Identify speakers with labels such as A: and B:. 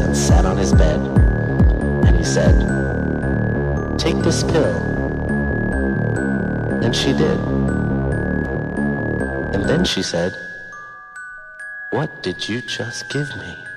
A: and
B: sat on his bed. And he said, Take this pill. And she did. And then she said, What did you just give me?